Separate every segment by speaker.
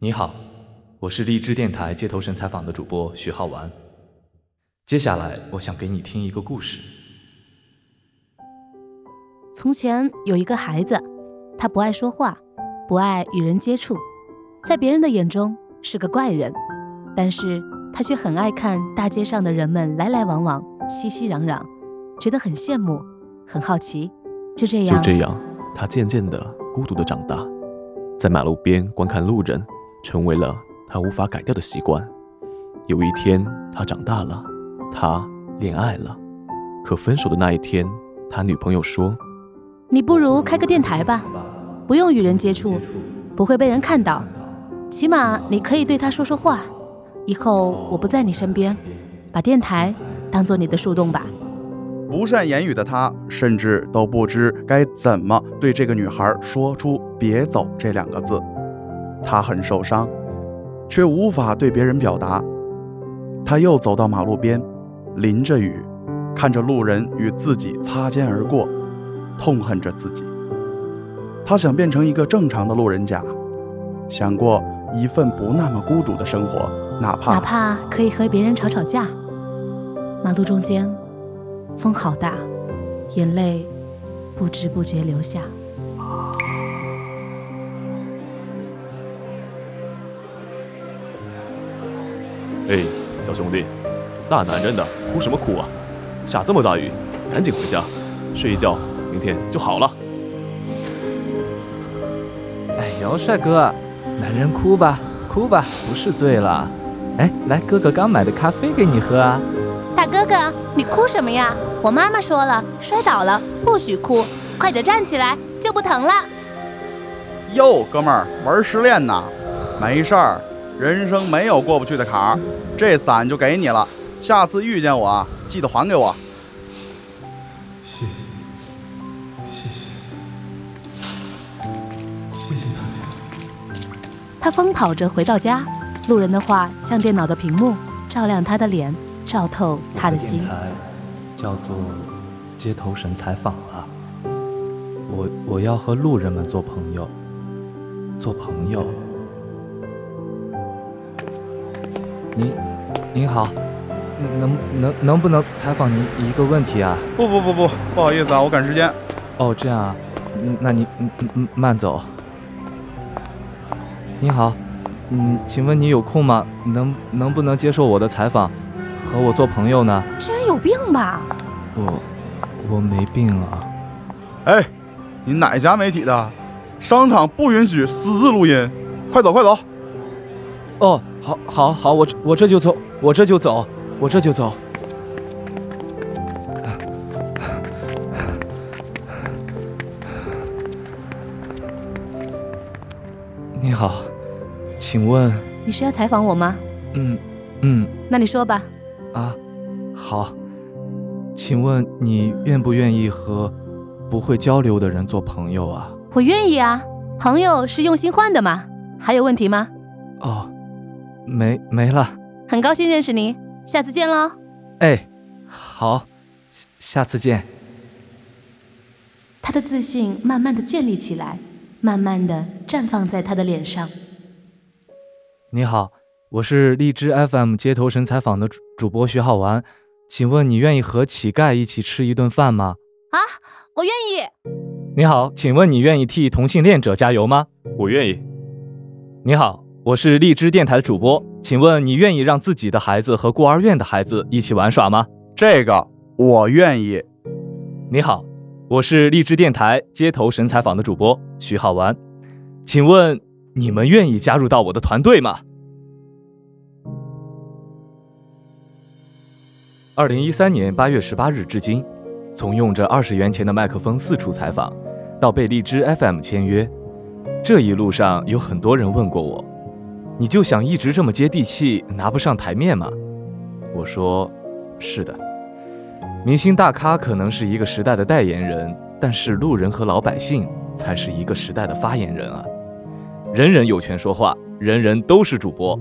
Speaker 1: 你好，我是荔枝电台街头神采访的主播徐浩完。接下来，我想给你听一个故事。
Speaker 2: 从前有一个孩子，他不爱说话，不爱与人接触，在别人的眼中是个怪人，但是他却很爱看大街上的人们来来往往、熙熙攘攘，觉得很羡慕，很好奇。就这样，
Speaker 3: 就这样，他渐渐的孤独的长大，在马路边观看路人。成为了他无法改掉的习惯。有一天，他长大了，他恋爱了。可分手的那一天，他女朋友说：“
Speaker 2: 你不如开个电台吧，不用与人接触，不会被人看到，起码你可以对他说说话。以后我不在你身边，把电台当做你的树洞吧。”
Speaker 4: 不善言语的他，甚至都不知该怎么对这个女孩说出“别走”这两个字。他很受伤，却无法对别人表达。他又走到马路边，淋着雨，看着路人与自己擦肩而过，痛恨着自己。他想变成一个正常的路人甲，想过一份不那么孤独的生活，哪怕
Speaker 2: 哪怕可以和别人吵吵架。马路中间，风好大，眼泪不知不觉流下。
Speaker 3: 哎，小兄弟，大男人的哭什么哭啊？下这么大雨，赶紧回家睡一觉，明天就好了。
Speaker 5: 哎呦，帅哥，男人哭吧，哭吧，不是醉了。哎，来，哥哥刚买的咖啡给你喝啊。
Speaker 2: 大哥哥，你哭什么呀？我妈妈说了，摔倒了不许哭，快点站起来就不疼了。
Speaker 4: 哟，哥们儿，玩失恋呢？没事儿。人生没有过不去的坎儿，这伞就给你了。下次遇见我，记得还给我。
Speaker 1: 谢谢，谢谢，谢谢大家。
Speaker 2: 他疯跑着回到家，路人的话像电脑的屏幕，照亮他的脸，照透他的心。
Speaker 1: 叫做街头神采访啊！我我要和路人们做朋友，做朋友。您，您好，能能能不能采访您一个问题啊？
Speaker 4: 不不不不，不好意思啊，我赶时间。
Speaker 1: 哦，这样啊，那您嗯嗯慢走。你好，嗯，请问你有空吗？能能不能接受我的采访，和我做朋友呢？
Speaker 2: 这人有病吧？
Speaker 1: 我我没病啊。
Speaker 4: 哎，你哪家媒体的？商场不允许私自录音，快走快走。
Speaker 1: 哦。好，好，好，我我这就走，我这就走，我这就走。你好，请问
Speaker 2: 你是要采访我吗？
Speaker 1: 嗯嗯，
Speaker 2: 那你说吧。
Speaker 1: 啊，好，请问你愿不愿意和不会交流的人做朋友啊？
Speaker 2: 我愿意啊，朋友是用心换的嘛。还有问题吗？
Speaker 1: 哦。没没了，
Speaker 2: 很高兴认识您，下次见喽。
Speaker 1: 哎，好，下次见。
Speaker 2: 他的自信慢慢的建立起来，慢慢的绽放在他的脸上。
Speaker 1: 你好，我是荔枝 FM 街头神采访的主主播徐浩玩，请问你愿意和乞丐一起吃一顿饭吗？
Speaker 2: 啊，我愿意。
Speaker 1: 你好，请问你愿意替同性恋者加油吗？
Speaker 3: 我愿意。
Speaker 1: 你好。我是荔枝电台的主播，请问你愿意让自己的孩子和孤儿院的孩子一起玩耍吗？
Speaker 4: 这个我愿意。
Speaker 1: 你好，我是荔枝电台街头神采访的主播徐浩文，请问你们愿意加入到我的团队吗？二零一三年八月十八日至今，从用着二十元钱的麦克风四处采访，到被荔枝 FM 签约，这一路上有很多人问过我。你就想一直这么接地气，拿不上台面吗？我说，是的。明星大咖可能是一个时代的代言人，但是路人和老百姓才是一个时代的发言人啊！人人有权说话，人人都是主播。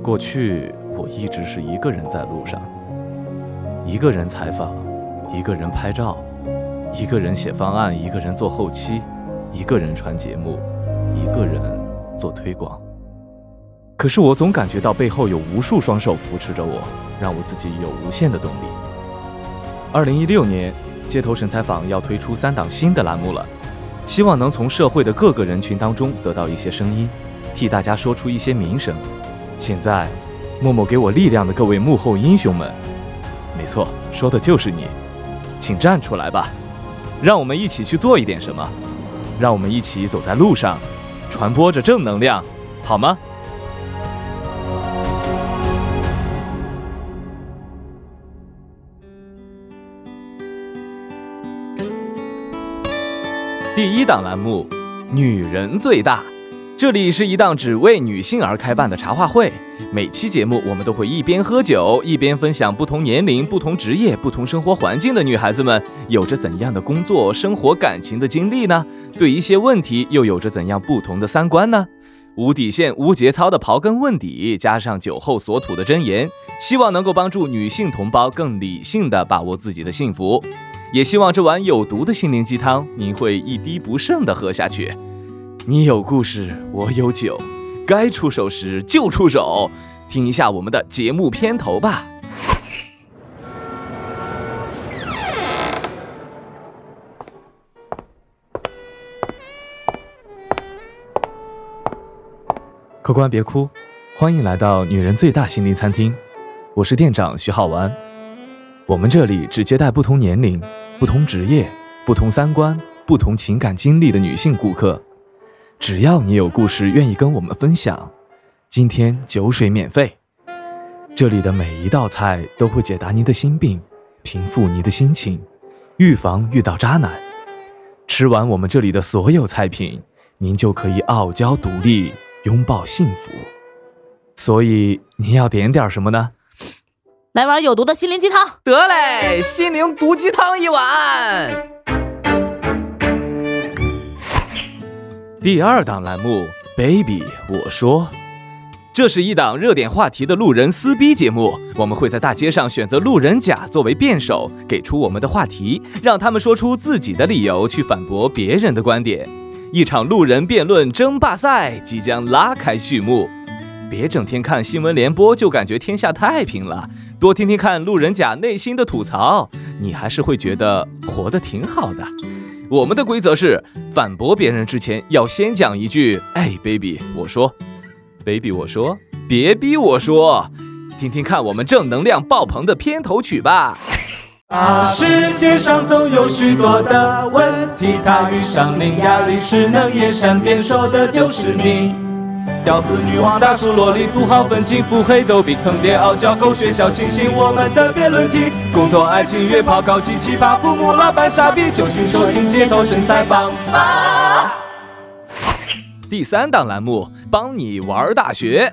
Speaker 1: 过去我一直是一个人在路上，一个人采访，一个人拍照，一个人写方案，一个人做后期，一个人传节目，一个人做推广。可是我总感觉到背后有无数双手扶持着我，让我自己有无限的动力。二零一六年，街头神采访要推出三档新的栏目了，希望能从社会的各个人群当中得到一些声音，替大家说出一些名声。现在，默默给我力量的各位幕后英雄们，没错，说的就是你，请站出来吧，让我们一起去做一点什么，让我们一起走在路上，传播着正能量，好吗？第一档栏目《女人最大》，这里是一档只为女性而开办的茶话会。每期节目，我们都会一边喝酒，一边分享不同年龄、不同职业、不同生活环境的女孩子们有着怎样的工作、生活、感情的经历呢？对一些问题又有着怎样不同的三观呢？无底线、无节操的刨根问底，加上酒后所吐的真言，希望能够帮助女性同胞更理性的把握自己的幸福。也希望这碗有毒的心灵鸡汤，您会一滴不剩的喝下去。你有故事，我有酒，该出手时就出手。听一下我们的节目片头吧。客官别哭，欢迎来到女人最大心灵餐厅，我是店长徐浩完。我们这里只接待不同年龄。不同职业、不同三观、不同情感经历的女性顾客，只要你有故事愿意跟我们分享，今天酒水免费。这里的每一道菜都会解答您的心病，平复您的心情，预防遇到渣男。吃完我们这里的所有菜品，您就可以傲娇独立，拥抱幸福。所以您要点点什么呢？
Speaker 2: 来碗有毒的心灵鸡汤，
Speaker 1: 得嘞，心灵毒鸡汤一碗。第二档栏目，baby，我说，这是一档热点话题的路人撕逼节目，我们会在大街上选择路人甲作为辩手，给出我们的话题，让他们说出自己的理由去反驳别人的观点，一场路人辩论争霸赛即将拉开序幕。别整天看新闻联播就感觉天下太平了。多听听看路人甲内心的吐槽，你还是会觉得活得挺好的。我们的规则是，反驳别人之前要先讲一句：“哎，baby，我说，baby，我说，别逼我说。”听听看我们正能量爆棚的片头曲吧。
Speaker 6: 啊，世界上总有许多的问题，他遇上伶牙俐齿能言善辩，说的就是你。屌丝女王、大叔萝莉、土豪愤青、腹黑逗比、坑爹傲娇、狗血小清新，我们的辩论题。工作、爱情、约炮、高级奇葩、父母、老板、傻逼，就请收听街头神采访吧。
Speaker 1: 第三档栏目，帮你玩大学。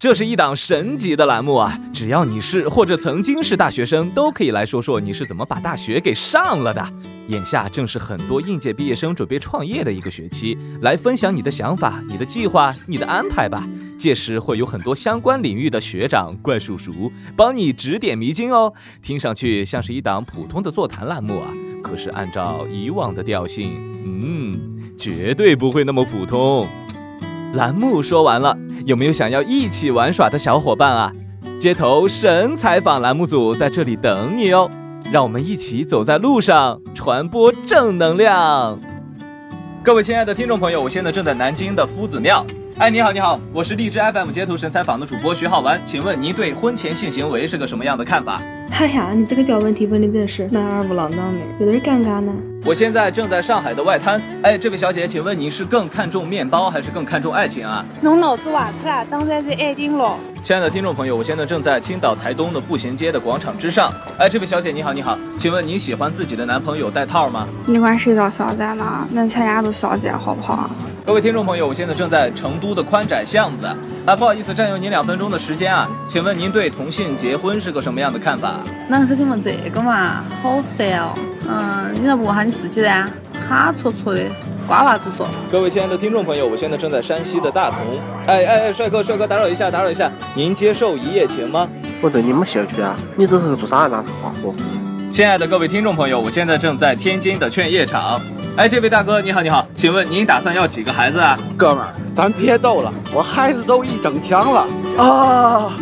Speaker 1: 这是一档神级的栏目啊！只要你是或者曾经是大学生，都可以来说说你是怎么把大学给上了的。眼下正是很多应届毕业生准备创业的一个学期，来分享你的想法、你的计划、你的安排吧。届时会有很多相关领域的学长、怪叔叔帮你指点迷津哦。听上去像是一档普通的座谈栏目啊，可是按照以往的调性，嗯，绝对不会那么普通。栏目说完了。有没有想要一起玩耍的小伙伴啊？街头神采访栏目组在这里等你哦！让我们一起走在路上，传播正能量。各位亲爱的听众朋友，我现在正在南京的夫子庙。哎，你好，你好，我是荔枝 FM 街头神采访的主播徐浩文，请问您对婚前性行为是个什么样的看法？
Speaker 7: 哎呀，你这个屌问题问的真是男儿无郎当的，有点尴尬呢。
Speaker 1: 我现在正在上海的外滩。哎，这位小姐，请问你是更看重面包还是更看重爱情啊？
Speaker 7: 侬脑子瓦特了，当然是爱情喽。
Speaker 1: 亲爱的听众朋友，我现在正在青岛台东的步行街的广场之上。哎，这位小姐，你好，你好，请问您喜欢自己的男朋友戴套吗？
Speaker 7: 你管谁叫小姐呢？那全家都小姐，好不好？
Speaker 1: 各位听众朋友，我现在正在成都的宽窄巷子。啊，不好意思，占用您两分钟的时间啊，请问您对同性结婚是个什么样的看法？
Speaker 7: 那是请问这个嘛，好烦哦。嗯，你来问下你自己呢，哈戳戳的，瓜娃子说。
Speaker 1: 各位亲爱的听众朋友，我现在正在山西的大同。哎哎哎，帅哥帅哥，打扰一下，打扰一下，您接受一夜情吗？
Speaker 8: 我对你没兴趣啊，你这是做啥拿这个话说？
Speaker 1: 亲爱的各位听众朋友，我现在正在天津的劝业场。哎，这位大哥，你好，你好，请问您打算要几个孩子啊？
Speaker 9: 哥们儿，咱别逗了，我孩子都一整墙了。
Speaker 4: 啊！